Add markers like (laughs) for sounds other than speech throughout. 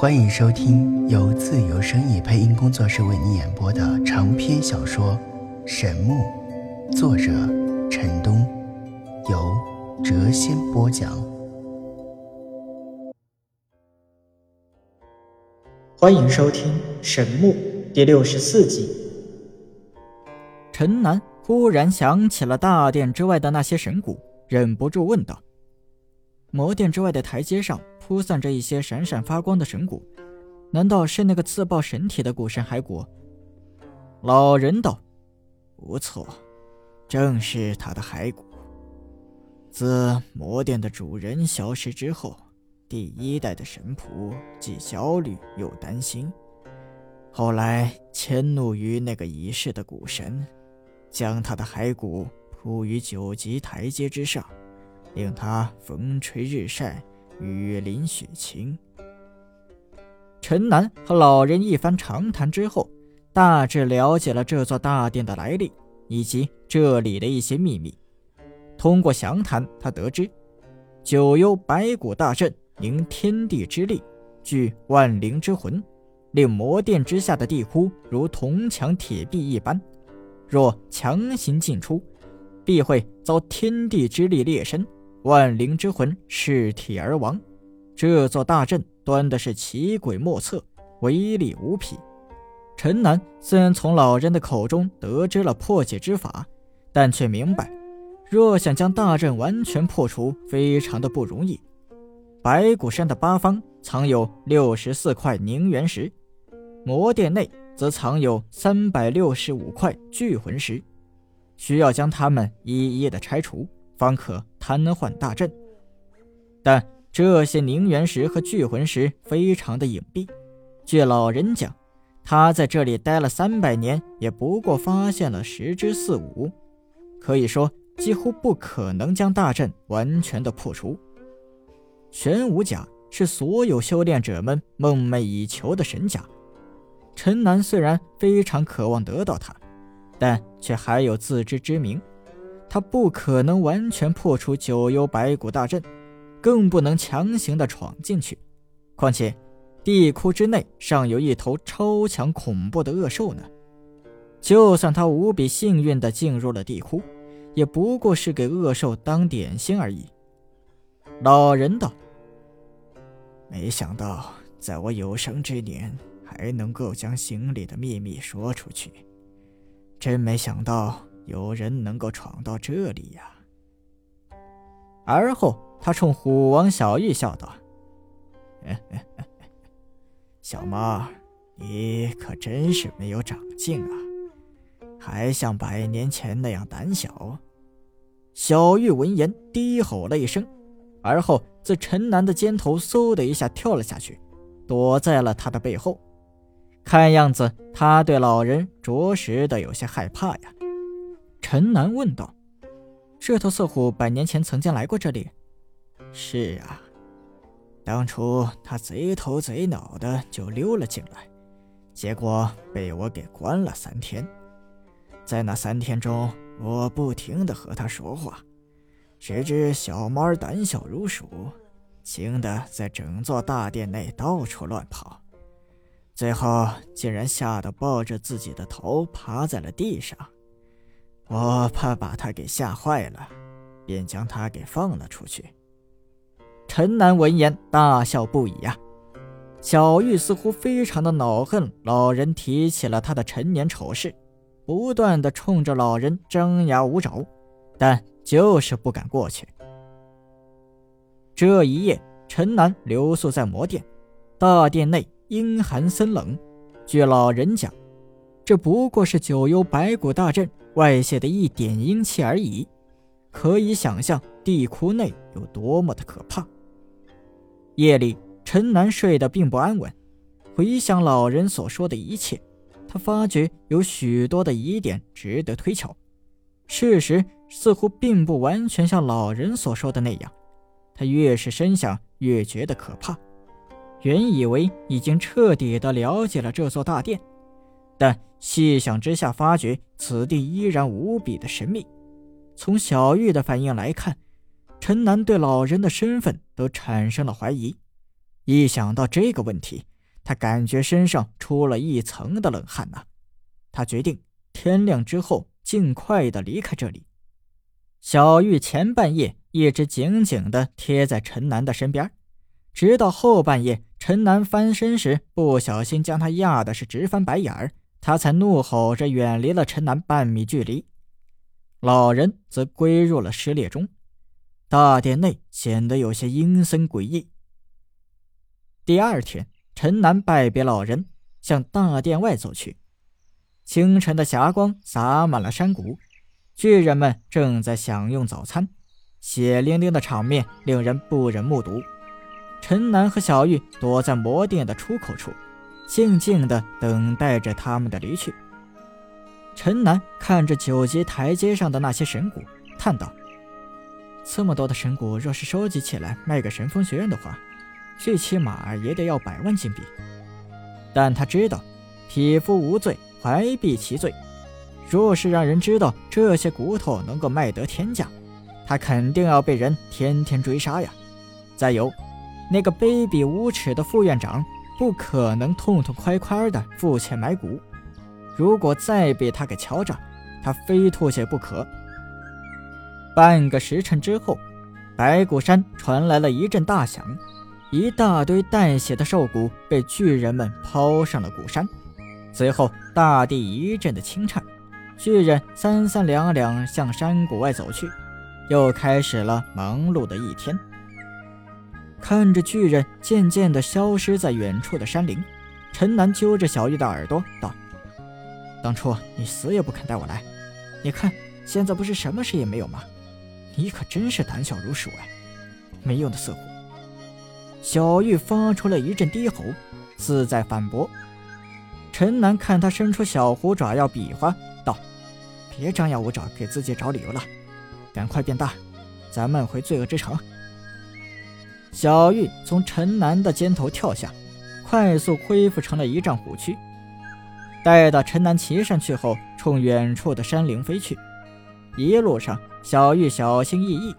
欢迎收听由自由声意配音工作室为你演播的长篇小说《神木》，作者陈东，由谪仙播讲。欢迎收听《神木》第六十四集。陈南忽然想起了大殿之外的那些神骨，忍不住问道：“魔殿之外的台阶上。”铺散着一些闪闪发光的神骨，难道是那个自爆神体的古神骸骨？老人道：“不错，正是他的骸骨。自魔殿的主人消失之后，第一代的神仆既焦虑又担心，后来迁怒于那个已逝的古神，将他的骸骨铺于九级台阶之上，令他风吹日晒。”雨淋雪晴。陈南和老人一番长谈之后，大致了解了这座大殿的来历以及这里的一些秘密。通过详谈，他得知九幽白骨大阵凝天地之力，聚万灵之魂，令魔殿之下的地窟如铜墙铁壁一般。若强行进出，必会遭天地之力裂身。万灵之魂噬体而亡，这座大阵端的是奇诡莫测，威力无匹。陈南虽然从老人的口中得知了破解之法，但却明白，若想将大阵完全破除，非常的不容易。白骨山的八方藏有六十四块凝元石，魔殿内则藏有三百六十五块聚魂石，需要将它们一一的拆除。方可瘫痪大阵，但这些凝元石和聚魂石非常的隐蔽。据老人讲，他在这里待了三百年，也不过发现了十之四五，可以说几乎不可能将大阵完全的破除。玄武甲是所有修炼者们梦寐以求的神甲，陈南虽然非常渴望得到它，但却还有自知之明。他不可能完全破除九幽白骨大阵，更不能强行的闯进去。况且，地窟之内尚有一头超强恐怖的恶兽呢。就算他无比幸运的进入了地窟，也不过是给恶兽当点心而已。老人道：“没想到，在我有生之年还能够将心里的秘密说出去，真没想到。”有人能够闯到这里呀！而后，他冲虎王小玉笑道：“ (laughs) 小猫，你可真是没有长进啊，还像百年前那样胆小。”小玉闻言低吼了一声，而后自陈南的肩头嗖的一下跳了下去，躲在了他的背后。看样子，他对老人着实的有些害怕呀。陈南问道：“这头色虎百年前曾经来过这里？”“是啊，当初他贼头贼脑的就溜了进来，结果被我给关了三天。在那三天中，我不停的和他说话，谁知小猫胆小如鼠，惊得在整座大殿内到处乱跑，最后竟然吓得抱着自己的头趴在了地上。”我怕把他给吓坏了，便将他给放了出去。陈南闻言大笑不已呀。小玉似乎非常的恼恨老人提起了他的陈年丑事，不断的冲着老人张牙舞爪，但就是不敢过去。这一夜，陈南留宿在魔殿，大殿内阴寒森冷。据老人讲，这不过是九幽白骨大阵。外泄的一点阴气而已，可以想象地窟内有多么的可怕。夜里，陈南睡得并不安稳，回想老人所说的一切，他发觉有许多的疑点值得推敲。事实似乎并不完全像老人所说的那样。他越是深想，越觉得可怕。原以为已经彻底的了解了这座大殿。但细想之下，发觉此地依然无比的神秘。从小玉的反应来看，陈南对老人的身份都产生了怀疑。一想到这个问题，他感觉身上出了一层的冷汗呐。他决定天亮之后尽快的离开这里。小玉前半夜一直紧紧的贴在陈南的身边，直到后半夜，陈南翻身时不小心将他压的是直翻白眼儿，他才怒吼着远离了陈南半米距离。老人则归入了失列中，大殿内显得有些阴森诡异。第二天，陈南拜别老人，向大殿外走去。清晨的霞光洒满了山谷，巨人们正在享用早餐，血淋淋的场面令人不忍目睹。陈南和小玉躲在魔殿的出口处，静静地等待着他们的离去。陈南看着九级台阶上的那些神骨，叹道：“这么多的神骨，若是收集起来卖给神风学院的话，最起码也得要百万金币。”但他知道，匹夫无罪。怀璧其罪。若是让人知道这些骨头能够卖得天价，他肯定要被人天天追杀呀。再有，那个卑鄙无耻的副院长不可能痛痛快快的付钱买骨。如果再被他给敲诈，他非吐血不可。半个时辰之后，白骨山传来了一阵大响，一大堆带血的兽骨被巨人们抛上了骨山。随后，大地一阵的轻颤，巨人三三两两向山谷外走去，又开始了忙碌的一天。看着巨人渐渐地消失在远处的山林，陈南揪着小玉的耳朵道：“当初你死也不肯带我来，你看现在不是什么事也没有吗？你可真是胆小如鼠哎！没用的色狐！”小玉发出了一阵低吼，似在反驳。陈南看他伸出小虎爪要比划，道：“别张牙舞爪，给自己找理由了，赶快变大，咱们回罪恶之城。”小玉从陈南的肩头跳下，快速恢复成了一丈虎躯。待到陈南骑上去后，冲远处的山林飞去。一路上，小玉小心翼翼，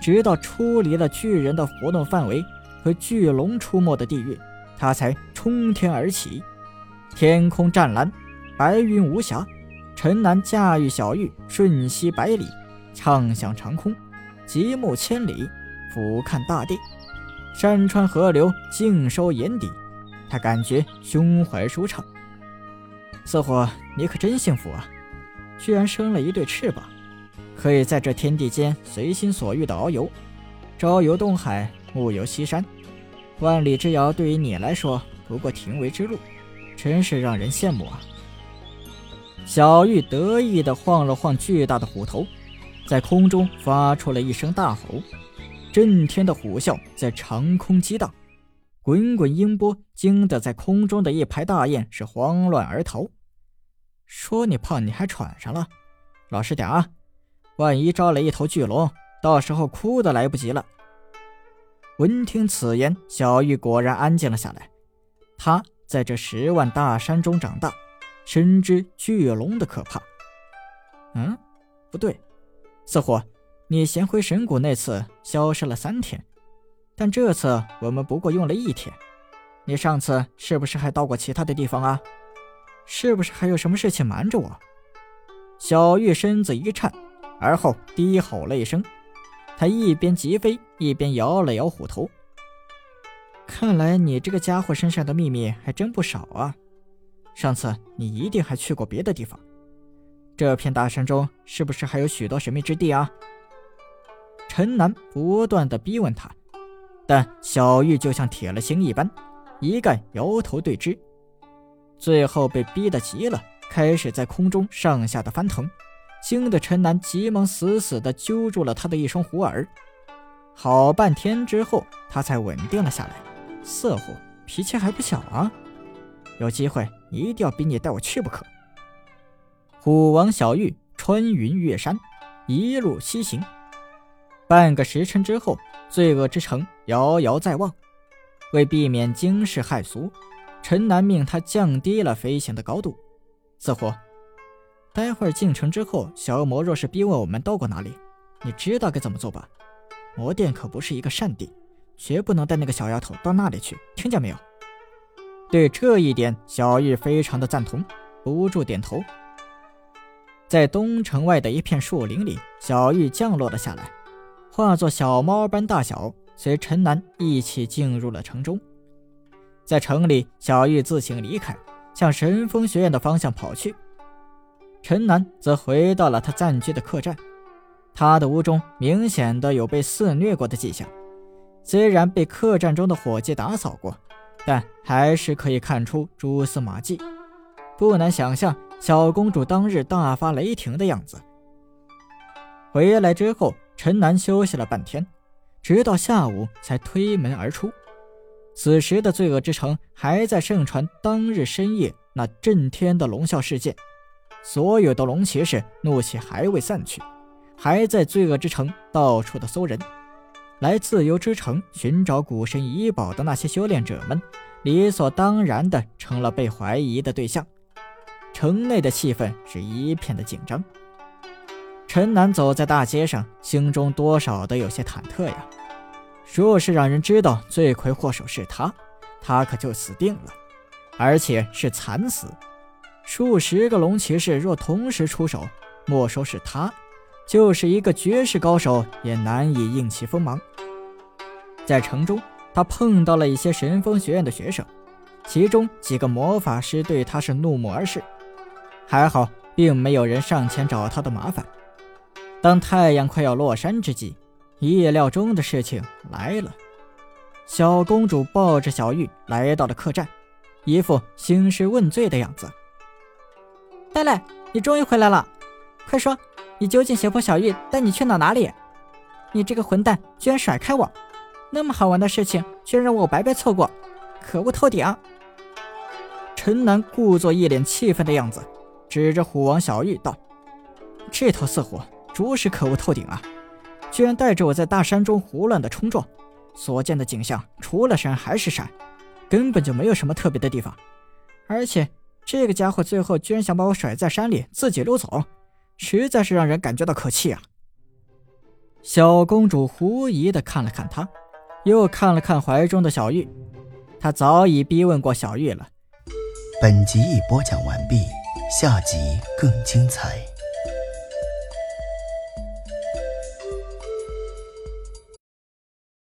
直到出离了巨人的活动范围和巨龙出没的地域，他才冲天而起。天空湛蓝，白云无瑕。陈南驾驭小玉，瞬息百里，畅享长空，极目千里，俯瞰大地，山川河流尽收眼底。他感觉胸怀舒畅。似乎你可真幸福啊，居然生了一对翅膀，可以在这天地间随心所欲的遨游，朝游东海，暮游西山。万里之遥对于你来说，不过庭为之路。真是让人羡慕啊！小玉得意地晃了晃巨大的虎头，在空中发出了一声大吼，震天的虎啸在长空激荡，滚滚音波惊得在空中的一排大雁是慌乱而逃。说你胖你还喘上了，老实点啊！万一招来一头巨龙，到时候哭都来不及了。闻听此言，小玉果然安静了下来，他。在这十万大山中长大，深知巨龙的可怕。嗯，不对，似乎你衔回神谷那次消失了三天，但这次我们不过用了一天。你上次是不是还到过其他的地方啊？是不是还有什么事情瞒着我？小玉身子一颤，而后低吼了一声，他一边疾飞，一边摇了摇虎头。看来你这个家伙身上的秘密还真不少啊！上次你一定还去过别的地方，这片大山中是不是还有许多神秘之地啊？陈南不断的逼问他，但小玉就像铁了心一般，一概摇头对之。最后被逼得急了，开始在空中上下的翻腾，惊得陈南急忙死死的揪住了他的一双虎耳。好半天之后，他才稳定了下来。色狐脾气还不小啊！有机会一定要逼你带我去不可。虎王小玉穿云越山，一路西行。半个时辰之后，罪恶之城遥遥在望。为避免惊世骇俗，陈南命他降低了飞行的高度。似乎，待会儿进城之后，小恶魔若是逼问我们到过哪里，你知道该怎么做吧？魔殿可不是一个善地。绝不能带那个小丫头到那里去，听见没有？对这一点，小玉非常的赞同，不住点头。在东城外的一片树林里，小玉降落了下来，化作小猫般大小，随陈南一起进入了城中。在城里，小玉自行离开，向神风学院的方向跑去。陈南则回到了他暂居的客栈，他的屋中明显的有被肆虐过的迹象，虽然被客栈中的伙计打扫过，但还是可以看出蛛丝马迹，不难想象。小公主当日大发雷霆的样子。回来之后，陈南休息了半天，直到下午才推门而出。此时的罪恶之城还在盛传当日深夜那震天的龙啸事件，所有的龙骑士怒气还未散去，还在罪恶之城到处的搜人。来自由之城寻找古神遗宝的那些修炼者们，理所当然的成了被怀疑的对象。城内的气氛是一片的紧张。陈南走在大街上，心中多少的有些忐忑呀。若是让人知道罪魁祸首是他，他可就死定了，而且是惨死。数十个龙骑士若同时出手，莫说是他，就是一个绝世高手也难以应其锋芒。在城中，他碰到了一些神风学院的学生，其中几个魔法师对他是怒目而视。还好，并没有人上前找他的麻烦。当太阳快要落山之际，意料中的事情来了。小公主抱着小玉来到了客栈，一副兴师问罪的样子。戴戴，你终于回来了！快说，你究竟胁迫小玉带你去哪哪里？你这个混蛋，居然甩开我！那么好玩的事情，居然让我白白错过，可恶透顶！陈楠故作一脸气愤的样子。指着虎王小玉道：“这头四虎着实可恶透顶啊！居然带着我在大山中胡乱的冲撞，所见的景象除了山还是山，根本就没有什么特别的地方。而且这个家伙最后居然想把我甩在山里自己溜走，实在是让人感觉到可气啊！”小公主狐疑的看了看他，又看了看怀中的小玉，她早已逼问过小玉了。本集已播讲完毕。下集更精彩。